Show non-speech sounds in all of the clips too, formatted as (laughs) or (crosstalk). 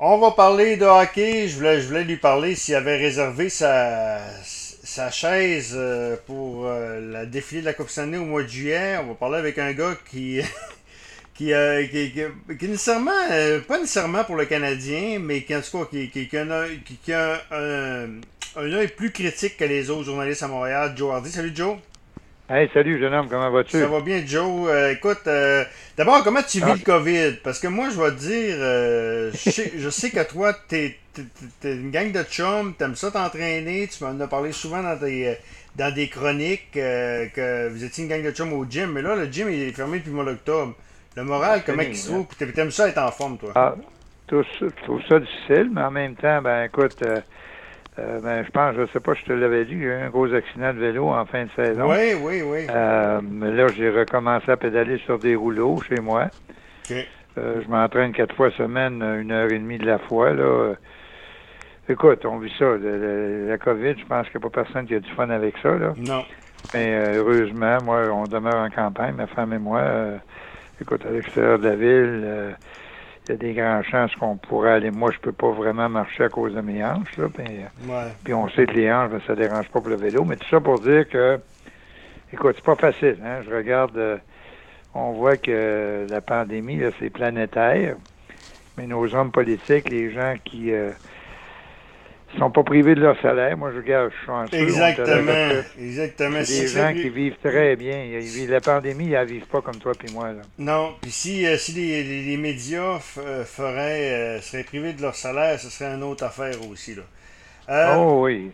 On va parler de hockey. Je voulais, lui parler s'il avait réservé sa, chaise euh, pour euh, la défilé de la Coupe Stanley au mois de juillet. On va parler avec un gars qui, (laughs) qui, euh, qui, nécessairement, euh, pas nécessairement pour le Canadien, mais qui en tout cas qui, qui, a, un qui- a un, un œil plus critique que les autres journalistes à Montréal. Joe Hardy. Salut Joe. Hey, salut, jeune homme, comment vas-tu? Ça va bien, Joe. Euh, écoute, euh, d'abord, comment tu vis Ah. le COVID? Parce que moi, je vais te dire, euh, je, sais, je sais que toi, t'es t'es- t'es une gang de chums, t'aimes ça t'entraîner, tu m'en as parlé souvent dans des, dans des chroniques euh, que vous étiez une gang de chums au gym, mais là, le gym il est fermé depuis le mois d'octobre. Le moral, comment fini, il se trouve? Puis T'aimes ça être en forme, toi? Ah, tout trouve ça difficile, mais en même temps, ben écoute, euh, ben, je pense, je sais pas, je te l'avais dit, j'ai eu un gros accident de vélo en fin de saison. Oui, oui, oui. Euh, mais là, j'ai recommencé à pédaler sur des rouleaux chez moi. Euh, je m'entraîne quatre fois semaine, une heure et demie de la fois. Là. Écoute, on vit ça. Le- le- la COVID, je pense qu'il n'y a pas personne qui a du fun avec ça. Là. Non. Mais heureusement, moi, on demeure en campagne, ma femme et moi. écoute, à l'extérieur de la ville, il y a des grandes chances qu'on pourrait aller. Moi, je peux pas vraiment marcher à cause de mes hanches. Là, euh, Ouais. puis on sait que les hanches, ben, ça dérange pas pour le vélo. Mais tout ça pour dire que, écoute, c'est pas facile. Hein? Je regarde, euh, on voit que la pandémie, là, c'est planétaire. Mais nos hommes politiques, les gens qui euh, sont pas privés de leur salaire, moi, je regarde, je suis chanceux. Exactement. (laughs) Exactement. c'est des gens qui vivent très bien. Ils la pandémie, ils la vivent pas comme toi puis moi. Là. Non, puis si, euh, si les, les- les médias euh, feraient, euh, seraient privés de leur salaire, ce serait une autre affaire aussi. Là. Euh, oh oui.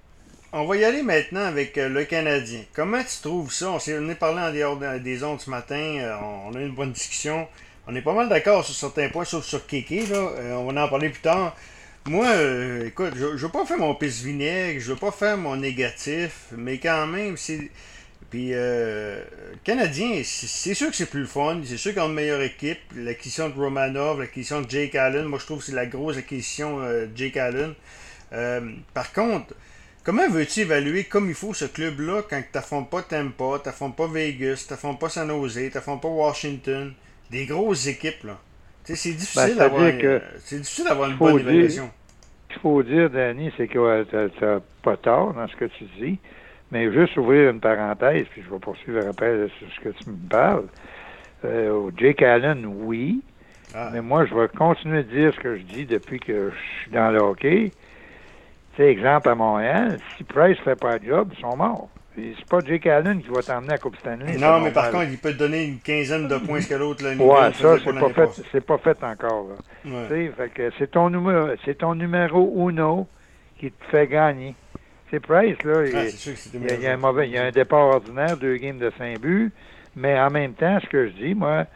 On va y aller maintenant avec le Canadien. Comment tu trouves ça? On s'est est parlé en dehors de- des ondes ce matin, on, a eu une bonne discussion. On est pas mal d'accord sur certains points, sauf sur Kéké, là. On va en parler plus tard. Moi, euh, écoute, je, je veux pas faire mon pisse vinaigre, je veux pas faire mon négatif, mais quand même, c'est. Puis, euh, Canadien, c'est sûr que c'est plus le fun. C'est sûr qu'ils ont une meilleure équipe. L'acquisition de Romanov, l'acquisition de Jake Allen, moi je trouve que c'est la grosse acquisition euh, Jake Allen. Euh, par contre, comment veux-tu évaluer comme il faut ce club-là quand tu n'affrontes pas Tampa, tu n'affrontes pas Vegas, tu n'affrontes pas San Jose, tu n'affrontes pas Washington? Des grosses équipes, là. C'est difficile Ben, d'avoir c'est-à-dire que c'est difficile d'avoir une bonne dire- évaluation. Ce qu'il faut dire, Danny, c'est que tu n'as pas tort dans ce que tu dis, mais juste ouvrir une parenthèse, puis je vais poursuivre après sur ce que tu me parles. Euh, Jake Allen, oui, Ah, mais moi, je vais continuer de dire ce que je dis depuis que je suis dans le hockey. Tu sais, exemple à Montréal, si Price fait pas le job, ils sont morts. C'est pas Jake Allen qui va t'emmener à Coupe Stanley. non, mais par contre, il peut te donner une quinzaine de points ce que l'autre, Ouais, ça, c'est pas fait, c'est pas fait encore. Ouais. Fait que c'est ton numéro, c'est ton numéro uno qui te fait gagner. C'est Price, là. il- Ah, c'est sûr que il y, a, il un mauvais, il y a un départ ordinaire, deux games de 5 buts, mais en même temps, ce que je dis, moi,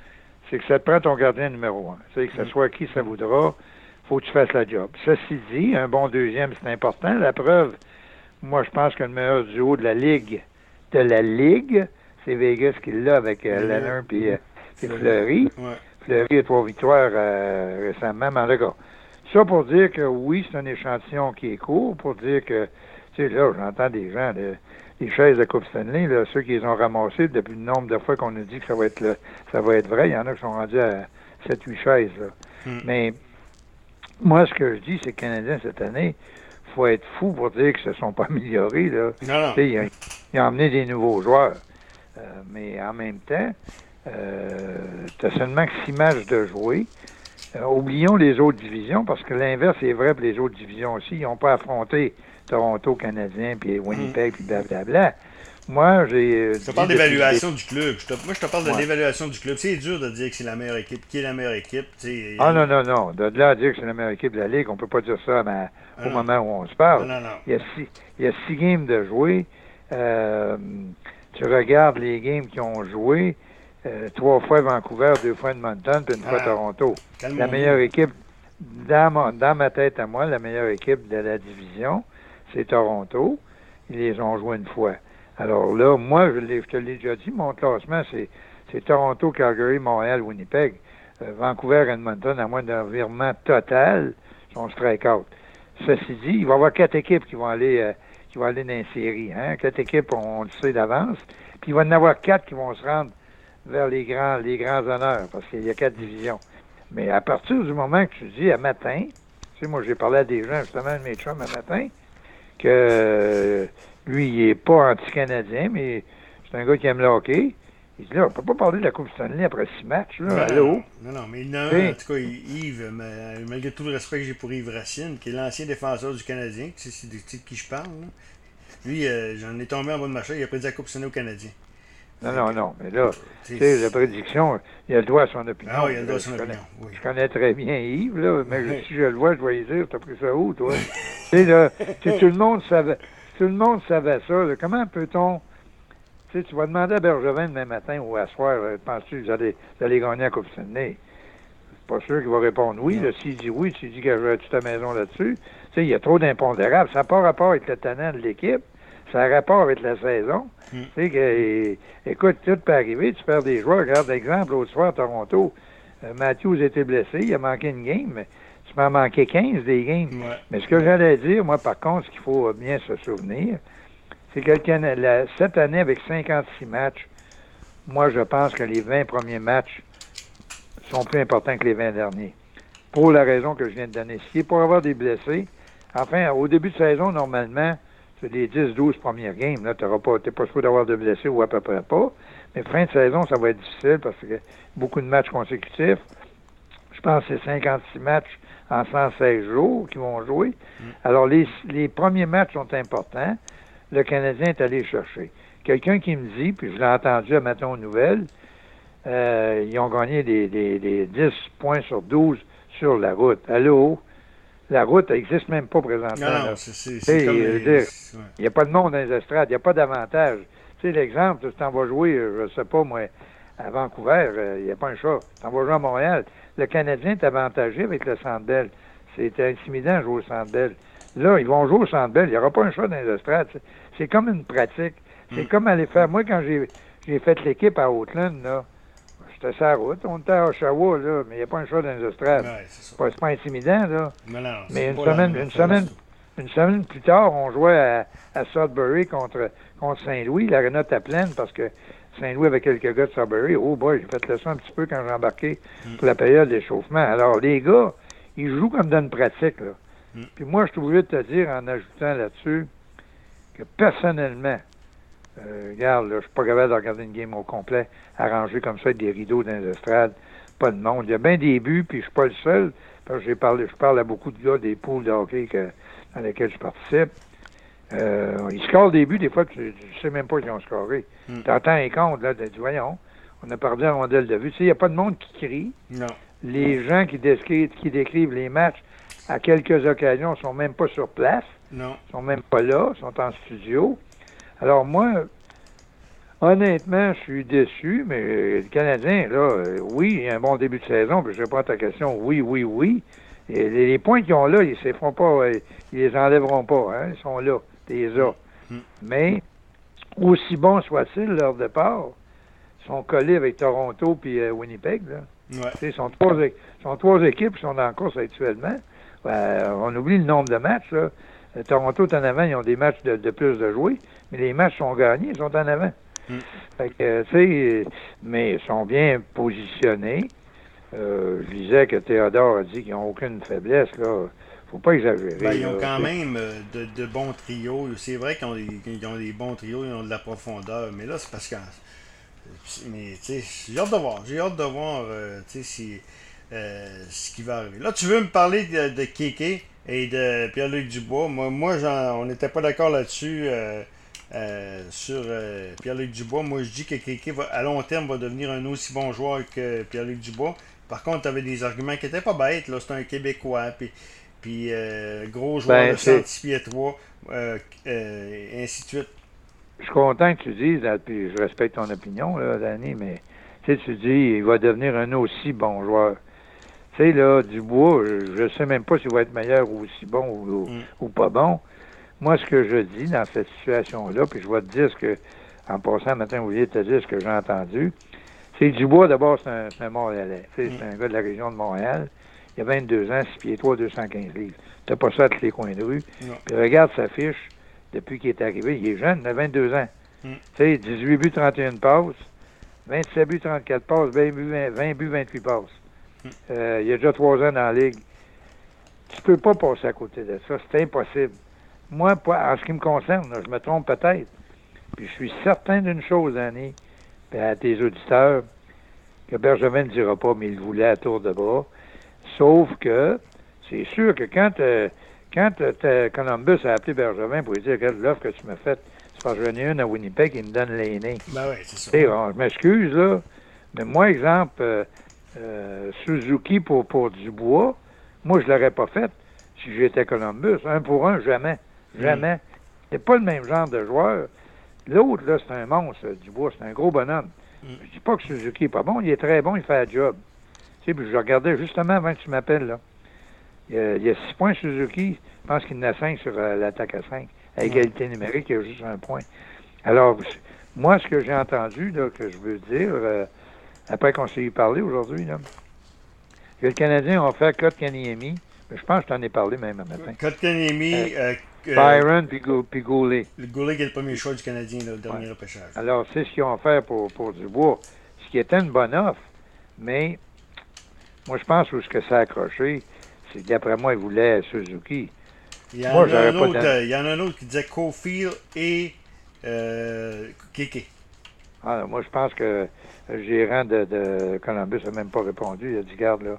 c'est que ça te prend ton gardien numéro un. Sais, que ce Mm. soit qui ça voudra, faut que tu fasses la job. Ceci dit, un bon deuxième, c'est important. La preuve, moi, je pense que le meilleur duo de la Ligue, de la Ligue, c'est Vegas qui l'a avec euh. Leonard puis, euh, Fleury. Fleury. Ouais. Fleury a trois victoires euh, récemment, mais en tout cas, ça pour dire que oui, c'est un échantillon qui est court, pour dire que, tu sais, là, j'entends des gens, là, les chaises de Coupe Stanley, là, ceux qui les ont ramassées depuis le nombre de fois qu'on a dit que ça va être le, ça va être vrai, il y en a qui sont rendus à 7-8 chaises, là. Hmm. Mais moi, ce que je dis, c'est que les Canadiens, cette année, faut être fou pour dire qu'ils se sont pas améliorés, là. Non, non. Tu sais, il a, il a emmené des nouveaux joueurs. Euh, mais en même temps, tu as seulement que six matchs de jouer. Euh, oublions les autres divisions, parce que l'inverse est vrai pour les autres divisions aussi. Ils n'ont pas affronté Toronto Canadien, puis Winnipeg, puis blablabla. Moi, j'ai... euh, Je te parle d'évaluation du club. Je te- moi, je te parle de Ouais. l'évaluation du club. C'est dur de dire que c'est la meilleure équipe. Qui est la meilleure équipe? Ah non, non, non. De là à dire que c'est la meilleure équipe de la Ligue, on peut pas dire ça mais, Ah au non. moment où on se parle. Non, non, non. Il y a six, il y a six games de jouer. Euh, tu regardes les games qui ont joué. euh, trois fois Vancouver, deux fois Edmonton, puis une fois Ah. Toronto. La meilleure équipe, dans, mon- dans ma tête à moi, la meilleure équipe de la division, c'est Toronto. Ils les ont joués une fois. Alors là, moi, je, je te l'ai déjà dit, mon classement, c'est, Toronto, Calgary, Montréal, Winnipeg. Euh, Vancouver, Edmonton, à moins d'un virement total, sont strike-out. Ceci dit, il va y avoir quatre équipes qui vont aller, euh, qui vont aller dans les séries. Hein? Quatre équipes, on, le sait d'avance. Puis il va y en avoir quatre qui vont se rendre vers les grands, les grands honneurs, parce qu'il y a quatre divisions. Mais à partir du moment que tu dis à matin, Tu sais, moi, j'ai parlé à des gens, justement, de mes chums un matin, que lui, il est pas anti-canadien, mais c'est un gars qui aime le hockey. Il dit là, on peut pas parler de la Coupe Stanley après six matchs, là. Ben, Allô? Non, non, mais non, Oui. en tout cas, Yves, mais- malgré tout le respect que j'ai pour Yves Racine, qui est l'ancien défenseur du Canadien, tu sais, c'est de qui je parle, là. Lui, euh, j'en ai tombé en bas de ma chaise, il a prédit la Coupe Stanley au Canadien. Non, non, non. Mais là, Tu sais, la prédiction, il a le droit à son opinion. Ah oui, il a le droit à Je son connais- opinion, oui. Je connais très bien Yves, là, mais Oui. si je le vois, je vais lui dire, t'as pris ça où, toi? (laughs) tu sais, là, tout le monde savait, tout le monde savait ça, là, comment peut-on, tu sais, tu vas demander à Bergevin demain matin ou à soir, là, penses-tu que vous allez, vous allez gagner la Coupe Stanley? Pas sûr qu'il va répondre oui, s'il dit oui, s'il dit que je toute ta maison là-dessus, tu sais, il y a trop d'impondérables. Ça n'a pas rapport avec le talent de l'équipe, ça a rapport avec la saison. Mm. Tu sais, que, et- écoute, tout peut arriver, tu perds des joueurs. Regarde l'exemple, l'autre soir à Toronto, euh, Matthews était blessé, il a manqué une game, mais tu m'en manqué 15 des games. Ouais. Mais ce que j'allais dire, moi, par contre, ce qu'il faut bien se souvenir, c'est que la- cette année, avec 56 matchs, moi, je pense que les 20 premiers matchs sont plus importants que les 20 derniers. Pour la raison que je viens de donner. Si pour avoir des blessés, enfin, au début de saison, normalement, c'est les 10-12 premières games. Là, tu n'es pas, pas supposé d'avoir de blessés ou à peu près pas. Mais fin de saison, ça va être difficile parce que beaucoup de matchs consécutifs. Je pense que c'est 56 matchs en 116 jours qui vont jouer. Alors, les, les premiers matchs sont importants. Le Canadien est allé chercher. Quelqu'un qui me dit, puis je l'ai entendu à matin aux nouvelles, euh, ils ont gagné des, des, des 10 points sur 12 sur la route. Allô? La route n'existe même pas présentement. Non, non, c'est- comme ouais. Il n'y a pas de monde dans les estrades, il n'y a pas d'avantage. Tu sais, l'exemple, si t'en vas jouer, je sais pas, moi, à Vancouver, euh, il n'y a pas un chat. T'en vas jouer à Montréal. Le Canadien est avantagé avec le Bell. C'est intimidant de jouer au Bell. Là, ils vont jouer au Bell. Il n'y aura pas un chat dans les. C'est- comme une pratique. C'est Mm. comme aller faire... Moi, quand j'ai fait l'équipe à Oakland, là, j'étais sur la route. On était à Oshawa, là, mais il n'y a pas un chat dans les. Ouais, c'est pas, intimidant, là. Mais, non, Mais c'est une semaine- une semaine- Une semaine plus tard, on jouait à, à Sudbury contre, contre Saint-Louis. L'aréna était pleine parce que Saint-Louis avait quelques gars de Sudbury. Oh boy, j'ai fait le son un petit peu quand j'ai embarqué Mm. pour la période d'échauffement. Alors, les gars, ils jouent comme dans une pratique. Là. Mm. Puis moi, je suis obligé de te dire, en ajoutant là-dessus, que personnellement, euh, regarde, là, je suis pas capable de regarder une game au complet, arrangée comme ça avec des rideaux dans les estrades, pas de monde. Il y a bien des buts, puis je suis pas le seul, parce que j'ai parlé, je parle à beaucoup de gars des poules de hockey que- dans lesquelles je participe. Euh, ils scorent des buts, des fois, tu, tu sais même pas qu'ils ont scoré. Mm. Tu entends un compte, là, tu dis, voyons, on a perdu la rondelle de vue. Tu sais, il n'y a pas de monde qui crie. Non. Les gens qui décrivent, qui décrivent les matchs, à quelques occasions, sont même pas sur place Non. sont même pas là, sont en studio. Alors moi, honnêtement, je suis déçu, mais euh, le Canadien, là, euh, oui, il y a un bon début de saison, puis je réponds à ta question, oui, oui, oui. Et les, les points qu'ils ont là, ils ne pas, euh, ils les enlèveront pas, hein, ils sont là, A. Mm. Mais, aussi bon soit-il, leur départ, ils sont collés avec Toronto puis euh, Winnipeg, là. Ouais. Tu sais, sont trois, sont trois équipes qui sont en course actuellement. Euh, on oublie le nombre de matchs. Là. Euh, Toronto est en avant, ils ont des matchs de, de plus de jouer, mais les matchs sont gagnés, ils sont en avant. Mm. Fait que, tu sais, mais ils sont bien positionnés. Euh, je disais que Théodore a dit qu'ils n'ont aucune faiblesse. là. Faut pas exagérer. Ben, ils ont là. quand même euh, de, de bons trios. C'est vrai qu'ils ont, des- qu'ils ont des bons trios, ils ont de la profondeur. Mais là, c'est parce que. Mais, tu sais, j'ai hâte de voir. J'ai hâte de voir, euh, si, euh, ce qui va arriver. Là, tu veux me parler de, de Kéké et de Pierre-Luc Dubois? Moi, moi on n'était pas d'accord là-dessus. euh, euh, sur euh, Pierre-Luc Dubois. Moi, je dis que Kéké, va, à long terme, va devenir un aussi bon joueur que Pierre-Luc Dubois. Par contre, tu avais des arguments qui n'étaient pas bêtes. là. C'est un Québécois. Puis, puis euh, gros joueur Ben, de c'est- 106 pieds 3, euh, euh, et ainsi de suite. Je suis content que tu dises, là, puis je respecte ton opinion, là, Danny, mais tu sais, tu dis, il va devenir un aussi bon joueur. Tu sais, là, Dubois, je ne sais même pas s'il va être meilleur ou aussi bon ou, ou- Mm. ou pas bon. Moi, ce que je dis dans cette situation-là, puis je vais te dire ce que, en passant matin, oublié de te dire ce que j'ai entendu, c'est Dubois, d'abord, c'est un, Montréalais. Sais, C'est un gars de la région de Montréal. Il a 22 ans, 6 pieds 3, 215 livres. T'as pas ça à tous les coins de rue. Non. Puis regarde sa fiche depuis qu'il est arrivé. Il est jeune, il a 22 ans. Mm. Tu sais, 18 buts, 31 passes, 27 buts, 34 passes, 20 buts, 20, 20 buts 28 passes. Mm. Euh, il a déjà 3 ans dans la ligue. Tu peux pas passer à côté de ça. C'est impossible. Moi, en ce qui me concerne, je me trompe peut-être. Puis je suis certain d'une chose, Annie, à tes auditeurs, que Bergevin ne dira pas, mais il voulait à tour de bras. Sauf que c'est sûr que quand, euh, quand euh, Columbus a appelé Bergevin pour lui dire Regarde l'offre que tu m'as faite, c'est parce que j'en ai une à Winnipeg qui me donne l'aîné. Ben oui, c'est ça. je m'excuse, là. Mais moi, exemple, euh, Suzuki pour, pour Dubois, moi, je ne l'aurais pas fait si j'étais Columbus. Un pour un, jamais. Mm. Jamais. C'est pas le même genre de joueur. L'autre, là, c'est un monstre, Dubois, c'est un gros bonhomme. Mm. Je dis pas que Suzuki n'est pas bon, il est très bon, il fait le job. Sais, puis je regardais justement avant que tu m'appelles, là. Il y, a, six points Suzuki, je pense qu'il en a cinq sur euh, l'attaque à cinq. À égalité numérique, il y a juste un point. Alors, moi, ce que j'ai entendu, là, que je veux dire, euh, après qu'on s'est parlé aujourd'hui, là, que le Canadien a fait Kotkaniemi, je pense que je t'en ai parlé même un matin. Kotkaniemi, euh, euh, Byron puis, Goulet. Le Goulet qui est le premier choix du Canadien, le dernier repêchage. Alors, c'est ce qu'ils ont fait pour, pour Dubois, ce qui était une bonne offre, mais moi, je pense que ce que ça a accroché, c'est d'après moi, ils voulaient Suzuki. Il y, en a un autre, euh, il y en a un autre qui disait Cofield et euh, Keke. Ah, moi, je pense que le gérant de, de Columbus n'a même pas répondu. Il a dit Garde, là,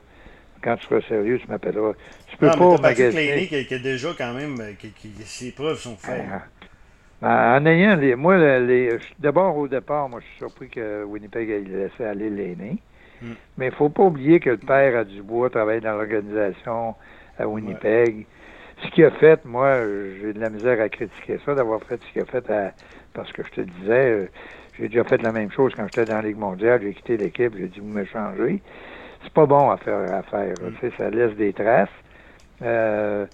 quand tu seras sérieux, tu m'appelleras. Tu peux pas magasiner. Qui, qui a déjà quand même. Euh, qui, qui, ses preuves sont faites. Ah, ben, en ayant les. Moi, les, d'abord, au départ, moi, je suis surpris que Winnipeg ait laissé aller l'aîné. Hmm. Mais il ne faut pas oublier que le père à Dubois travaille dans l'organisation à Winnipeg. Ce qu'il a fait, moi, j'ai de la misère à critiquer ça, d'avoir fait ce qu'il a fait parce que je te disais, euh, j'ai déjà fait la même chose quand j'étais dans la Ligue mondiale, j'ai quitté l'équipe, j'ai dit vous me changez c'est pas bon à faire. À faire mm. Ça laisse des traces. Euh,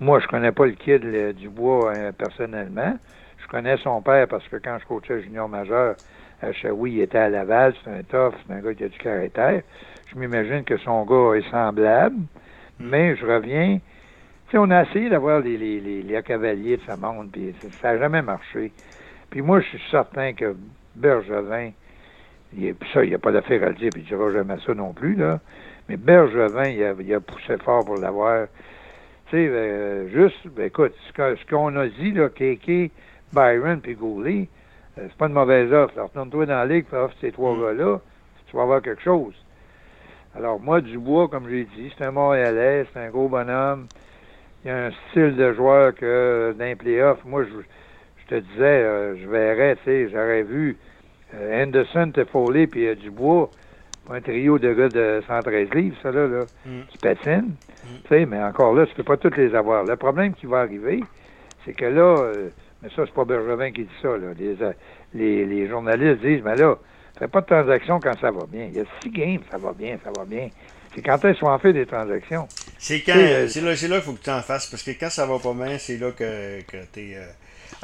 moi, je connais pas le kid du bois euh, personnellement. Je connais son père parce que quand je coachais junior majeur à Chaoui, il était à Laval, c'est un tough, c'est un gars qui a du caractère. Je m'imagine que son gars est semblable, mm. mais je reviens. Tu sais, on a essayé d'avoir les, les, les, cavaliers de sa monde, puis ça n'a jamais marché. Puis moi, je suis certain que Bergevin, il, ça, il n'y a pas d'affaire à le dire, puis il ne dira jamais ça non plus, là. Mais Bergevin, il a, il a poussé fort pour l'avoir. Tu sais, euh, juste, ben, écoute, ce qu'on a dit, là, Kéké, Byron puis Goulet, c'est pas une mauvaise offre. Retourne-toi dans la ligue, offre ces trois mm. gars-là, tu vas avoir quelque chose. Alors, moi, Dubois, comme j'ai dit, c'est un Montréalais, c'est un gros bonhomme. Il a un style de joueur que d'un playoff, moi, je, je te disais, euh, je verrais, tu sais, j'aurais vu euh, Anderson, Toffoli puis euh, Dubois, un trio de gars de 113 livres, ça là, là mm. qui patine. Mm. Mais encore là, tu peux pas tous les avoir. Le problème qui va arriver, c'est que là, euh, mais ça, c'est pas Bergevin qui dit ça, là. Les, les, les journalistes disent, mais là, fais pas de transactions quand ça va bien. Il y a six games, ça va bien, ça va bien. C'est quand elles sont en fait des transactions. C'est quand, c'est là, qu'il faut que tu en fasses, parce que quand ça va pas bien, c'est là que, que tu es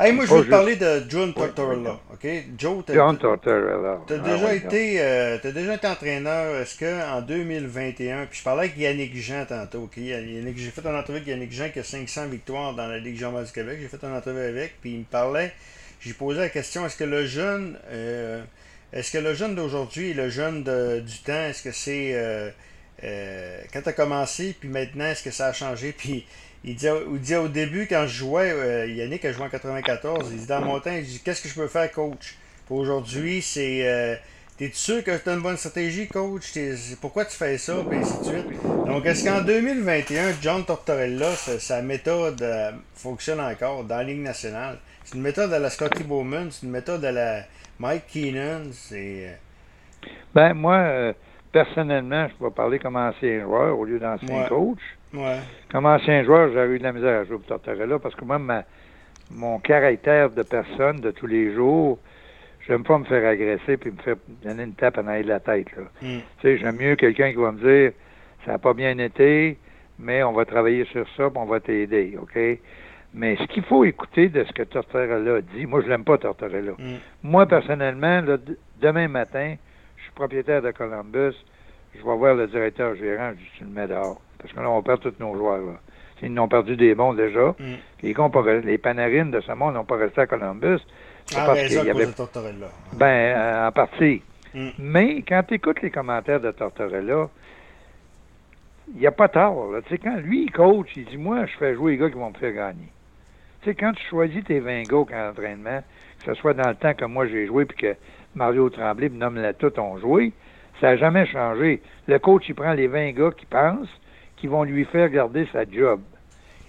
Hey, moi, je veux te parler de John Tortorella. OK? Joe, John Tortorella. Tu as, ah, déjà été, euh, déjà été entraîneur, est-ce qu'en 2021, puis je parlais avec Yannick Jean tantôt, OK? J'ai fait une entrevue avec Yannick Jean qui a 500 victoires dans la Ligue Jean du Québec. J'ai fait une entrevue avec, puis il me parlait, j'ai posé la question, est-ce que le jeune, euh, est-ce que le jeune d'aujourd'hui et le jeune de, du temps, est-ce que c'est... Euh quand tu as commencé, puis maintenant, est-ce que ça a changé? (laughs) Puis il disait, au début, quand je jouais, euh, Yannick a joué en 94, il dit dans mon temps, il dit Qu'est-ce que je peux faire, coach? Pour aujourd'hui, c'est. Euh, T'es sûr que tu as une bonne stratégie, coach? Pourquoi tu fais ça? Puis ainsi de suite. Donc, est-ce qu'en 2021, John Tortorella, sa, méthode euh, fonctionne encore dans la Ligue nationale? C'est une méthode à la Scotty Bowman, c'est une méthode à la Mike Keenan. C'est. Ben, moi, personnellement, je vais parler comme ancien joueur au lieu d'ancien coach. Comme ancien joueur, j'avais eu de la misère à jouer pour Tortorella parce que moi, mon caractère de personne de tous les jours, j'aime pas me faire agresser puis me faire donner une tape en arrière de la tête. Là. Mm. Tu sais, j'aime mieux quelqu'un qui va me dire ça n'a pas bien été, mais on va travailler sur ça puis on va t'aider, OK? Mais ce qu'il faut écouter de ce que Tortorella dit, moi je l'aime pas Tortorella. Mm. Moi personnellement, demain matin, je suis propriétaire de Columbus, je vais voir le directeur gérant, je dis tu le mets dehors. Parce que là, on perd tous nos joueurs. Là. Ils ont perdu des bons déjà. Mm. Les, les Panarines de ce monde n'ont pas resté à Columbus. Ah, parce ben, qu'il y avait... de Tortorella. Ben, euh, en partie. Mm. Mais quand tu écoutes les commentaires de Tortorella, il n'y a pas tard. Là. Tu sais, quand lui, il coach, il dit Moi, je fais jouer les gars qui vont me faire gagner. Tu sais, quand tu choisis tes 20 gars en entraînement, que ce soit dans le temps que moi j'ai joué puis que Mario Tremblay nomme la tout ont joué, ça n'a jamais changé. Le coach, il prend les 20 gars qui pensent qui vont lui faire garder sa job.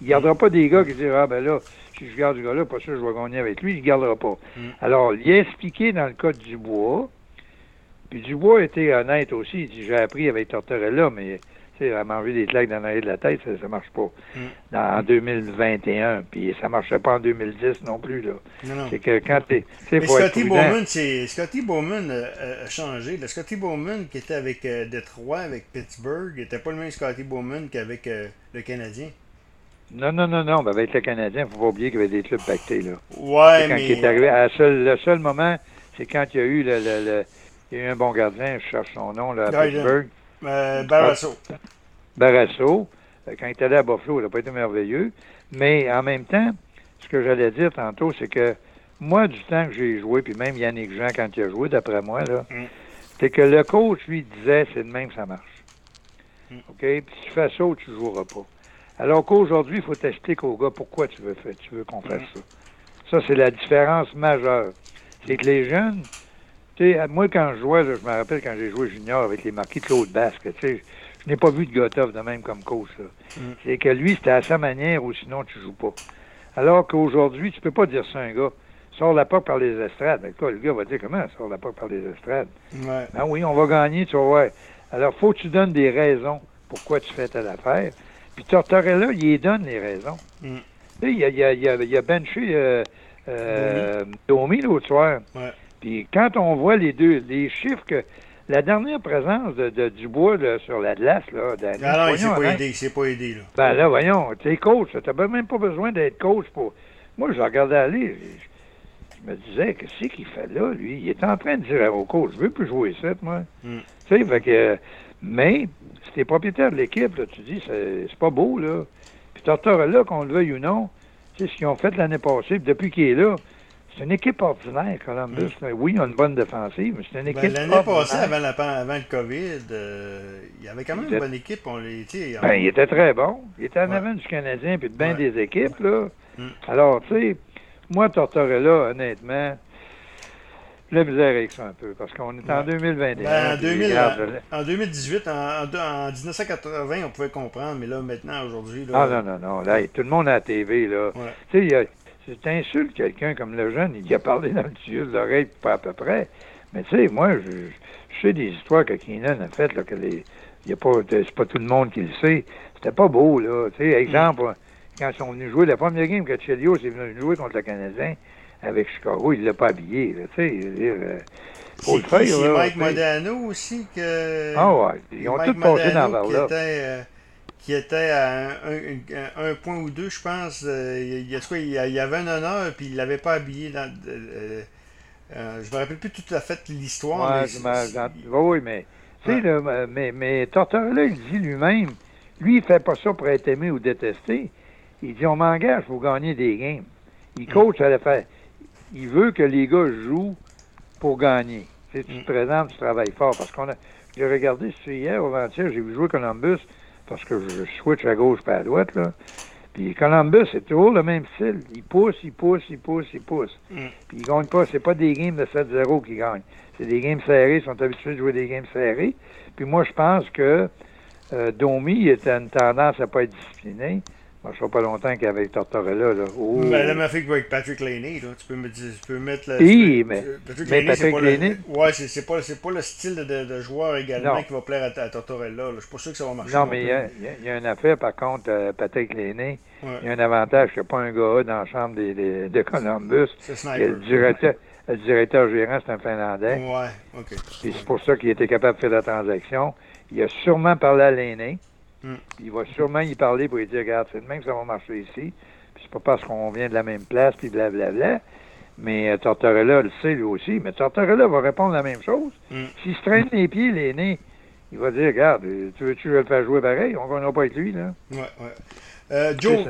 Il ne gardera pas des gars qui disent Ah ben là, si je garde ce gars-là, pas sûr que je vais gagner avec lui, il ne gardera pas. Mm. Alors, il a expliqué dans le cas de Dubois, puis Dubois était honnête aussi. Il dit J'ai appris avec Tortorella, mais sais, à manger des claques dans l'arrière de la tête, ça ne marche pas. Mm. Dans, en 2021, puis ça ne marchait pas en 2010 non plus. Là. Non, non. C'est que quand Mais être Scotty. Bowman, c'est Scotty Bowman a changé. Le Scotty Bowman qui était avec euh, Détroit, avec Pittsburgh, n'était pas le même Scotty Bowman qu'avec euh, le Canadien. Non, non, non, non. Ben, avec le Canadien, il ne faut pas oublier qu'il y avait des clubs pactés. Là. Ouais, quand mais. il est arrivé, à le seul moment, c'est quand il y a eu le, le- le- il y a eu un bon gardien, je cherche son nom, là, à Pittsburgh, Euh, Barrasso. Barrasso. Euh, Quand il est allé à Buffalo, il n'a pas été merveilleux. Mais en même temps, ce que j'allais dire tantôt, c'est que moi, du temps que j'ai joué, puis même Yannick Jean, quand il a joué, d'après moi, là, Mm. c'est que le coach, lui, disait, c'est de même que ça marche. Mm. OK? Puis si tu fais ça, tu ne joueras pas. Alors qu'aujourd'hui, il faut t'expliquer au gars pourquoi tu veux, faire, tu veux qu'on fasse ça. Ça, c'est la différence majeure. C'est que les jeunes, sais, moi, quand je jouais, là, je me rappelle quand j'ai joué junior avec les marquis Claude Basque, tu sais, je n'ai pas vu de Gotov de même comme coach. Mm. C'est que lui, c'était à sa manière ou sinon tu joues pas. Alors qu'aujourd'hui, tu peux pas dire ça à un gars. Sors la porte par les estrades. Ben, quoi, le gars va dire comment? Sors la porte par les estrades? Ouais. Ah oui, on va gagner, tu vas voir. Alors, faut que tu donnes des raisons pourquoi tu fais telle affaire. Puis Tortorella, il les donne les raisons. Mm. Tu sais, il a, il a, il a, il a benché euh, euh, Domi l'autre soir. Ouais. Puis quand on voit les deux, les chiffres que la dernière présence de, de Dubois là, sur la glace, là, Danny, Ah non, il s'est voyons, pas hein. aidé, il s'est pas aidé, là. Ben là, voyons, t'es coach, t'as même pas besoin d'être coach pour. Moi, je regardais aller, je, je me disais, qu'est-ce qu'il fait là, lui? Il est en train de dire au coach, je veux plus jouer ça, moi. Mm. Tu sais, fait que. Mais, si t'es propriétaire de l'équipe, là, tu dis, c'est c'est pas beau, là. Puis Tortorella, qu'on le veuille ou non, tu sais, ce qu'ils ont fait l'année passée, puis depuis qu'il est là, c'est une équipe ordinaire, Columbus. là. Oui, ils ont une bonne défensive, mais c'est une Ben, équipe L'année ordinaire. passée, avant, la, avant le COVID, euh, il y avait quand même une bonne équipe. On les, Ben, il était très bon. Il était en Ouais. avant du Canadien puis de bien Ouais. des équipes, là. Mm. Alors, tu sais, moi, Tortorella, honnêtement, la misère avec ça un peu, parce qu'on est en Ouais. 2021. Ben, en, puis 2000, regarde, en 2018, en, en- en 1980, on pouvait comprendre, mais là, maintenant, aujourd'hui, là, Ah non, non, non. Là, tout le monde à la TV, là. Ouais. Tu sais, il y a- si tu insultes quelqu'un comme le jeune, il a parlé dans le tuyau de l'oreille, pas à peu près. Mais tu sais, moi, je, je sais des histoires que Keenan a faites, là, que les. Il y a pas, c'est pas tout le monde qui le sait. C'était pas beau, là. Tu sais, exemple, quand ils sont venus jouer la première game que Chelios est venu jouer contre le Canadien avec Chicago, il l'a pas habillé, là. Tu sais, euh, faut c'est le faire? C'est Mike. Modano aussi que... Ah ouais, ils ont tous passé dans vers là. était, euh, qui était à un, un- un point ou deux, je pense. euh, il, quoi, il il avait un honneur, puis il l'avait pas habillé dans... euh, euh, je me rappelle plus tout à fait l'histoire. Ouais, mais oui, mais, tu sais, Ouais. euh, mais, mais Tortorella, il dit lui-même, lui, il fait pas ça pour être aimé ou détesté. Il dit, on m'engage pour gagner des games. Il Mm. coach à la fin. Il veut que les gars jouent pour gagner. Tu, sais, tu Mm. te présentes, tu travailles fort. Parce qu'on a, j'ai regardé, hier avant-hier, j'ai vu jouer Columbus, parce que je switch à gauche pas à droite, là. Puis Columbus, c'est toujours le même style. Il pousse, il pousse, il pousse, il pousse. Mm. Puis ils gagnent pas. C'est pas des games de 7-0 qu'ils gagnent. C'est des games serrés. Ils sont habitués de jouer des games serrés. Puis moi, je pense que euh, Domi il a une tendance à pas être discipliné. Moi, je ne pas longtemps qu'avec Tortorella. Là. Oh. Ben, la même affaire qu'avec Patrick Laney, là. Tu peux me dire, tu peux mettre le. Oui, peux- mais- Patrick mais Laney, c'est pas Laney- le. Ouais, pas, le style de, de joueur également Non. qui va plaire à, à Tortorella. là. Je suis pas sûr que ça va marcher. non, mais il y, a- y y une affaire, par contre, euh, Patrick. Ouais. Il y a un avantage qu'il n'y a pas un gars dans la chambre des, des- de Columbus. C'est. Le directeur, le directeur gérant, c'est un Finlandais. Ouais, ok. C'est pour ça qu'il était capable de faire la transaction. Il a sûrement parlé à l'aîné. Puis Il va sûrement y parler pour lui dire Regarde, c'est de même que ça va marcher ici. Puis c'est pas parce qu'on vient de la même place, puis blablabla. Mais euh, Tortorella le sait lui aussi. Mais Tortorella va répondre la même chose. Hmm. S'il se traîne les pieds, l'aîné, il va dire Regarde, euh, tu veux-tu le fasse jouer pareil? On ne gagnera pas avec lui. là. Ouais, ouais. Euh, Joe,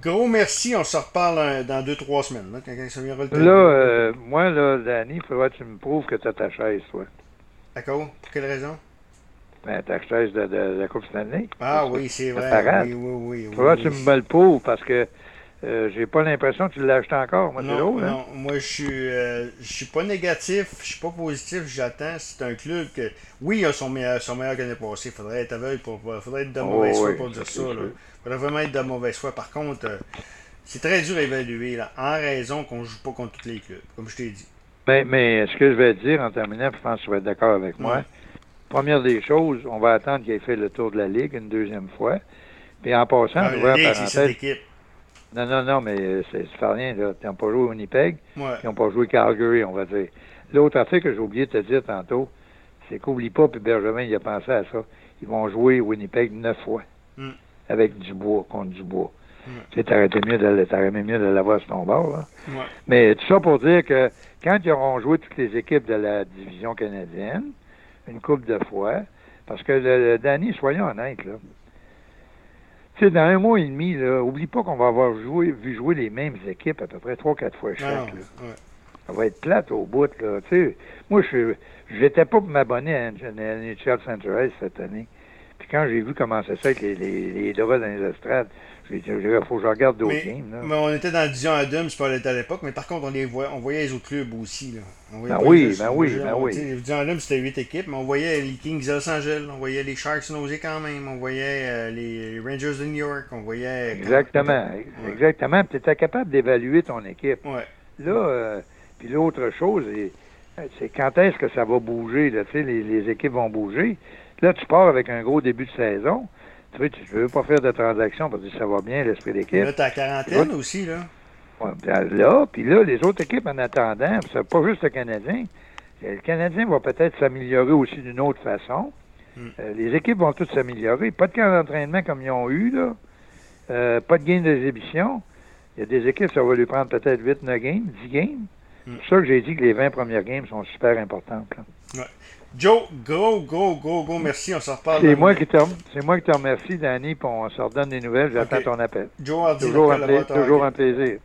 gros merci. On se reparle dans deux, trois semaines. Là, quand quand ça viendra le temps. Là, euh, moi, là, Danny, il faudrait que tu me prouves que tu as ta chaise, toi. D'accord. Pour quelle raison? Ben, ta chaise de, de, la Coupe Stanley. Ah oui, c'est vrai. Oui, oui, oui. Faudra que tu me me le pour parce que euh, j'ai pas l'impression que tu l'as acheté encore, moi, non, hein? non. Moi, je suis, euh, je suis pas négatif, je suis pas positif, j'attends. C'est un club que, oui, il a son meilleur, son meilleur l'année passée. Faudrait être aveugle pour, faudrait être de mauvaise oh, foi pour dire ça. Là. Faudrait vraiment être de mauvaise foi. Par contre, euh, c'est très dur à évaluer, là, en raison qu'on joue pas contre tous les clubs, comme je t'ai dit. Mais, mais ce que je vais dire en terminant, je pense que tu vas être d'accord avec moi. Première des choses, on va attendre qu'il ait fait le tour de la Ligue une deuxième fois. Puis en passant, ah, la Ligue, c'est non, non, non, mais euh, c'est fait rien. Là. Ils n'ont pas joué Winnipeg. Ouais. Ils n'ont pas joué Calgary, on va dire. L'autre affaire que j'ai oublié de te dire tantôt, c'est qu'oublie pas, puis Benjamin, il a pensé à ça. Ils vont jouer Winnipeg neuf fois. Mm. Avec Dubois, contre Dubois. Mm. Tu sais, mieux de, mieux de l'avoir sur ton bord. Là. Ouais. Mais tout ça pour dire que quand ils auront joué toutes les équipes de la division canadienne, une coupe de fois, parce que, le, Danny, soyons honnêtes, là, dans un mois et demi, là, oublie pas qu'on va avoir joué, vu jouer les mêmes équipes à peu près trois, quatre fois chaque. là. Ça va être plate au bout. Là. sais, moi, je n'étais pas pour m'abonner à, NHL Center cette année. Puis quand j'ai vu comment ça avec les, les, dans les estrades, il faut que je regarde d'autres games. Là. Mais on était dans la division Adams, pas à l'époque, mais par contre, on, les voyait, on voyait les autres clubs aussi. Là. On ben oui, ben oui, ben oui. La division Adams, c'était huit équipes, mais on voyait les Kings de Los Angeles, on voyait les Sharks nausés quand même, on voyait euh, les Rangers de New York, on voyait... Exactement, exactement. Tu étais capable d'évaluer ton équipe. Ouais. Là, euh, puis l'autre chose, c'est quand est-ce que ça va bouger, là, les, les équipes vont bouger? Là, tu pars avec un gros début de saison. Tu veux, tu veux pas faire de transaction parce que ça va bien, l'esprit d'équipe. Là, t'as quarantaine aussi, là. Ouais, là, puis là, les autres équipes en attendant, c'est pas juste le Canadien. Le Canadien va peut-être s'améliorer aussi d'une autre façon. Hmm. Euh, les équipes vont toutes s'améliorer. Pas de camp d'entraînement comme ils ont eu, là. Euh, pas de game d'exhibition. Il y a des équipes, ça va lui prendre peut-être 8-9 games, 10 games. Hmm. C'est pour ça que j'ai dit que les 20 premières games sont super importantes. Là. Ouais. Joe, go, go, go, go, merci, on se reparle. C'est moi, qui te, c'est moi qui te remercie, Danny, puis on se redonne des nouvelles, j'attends ton appel. Joe toujours, un, toujours un plaisir.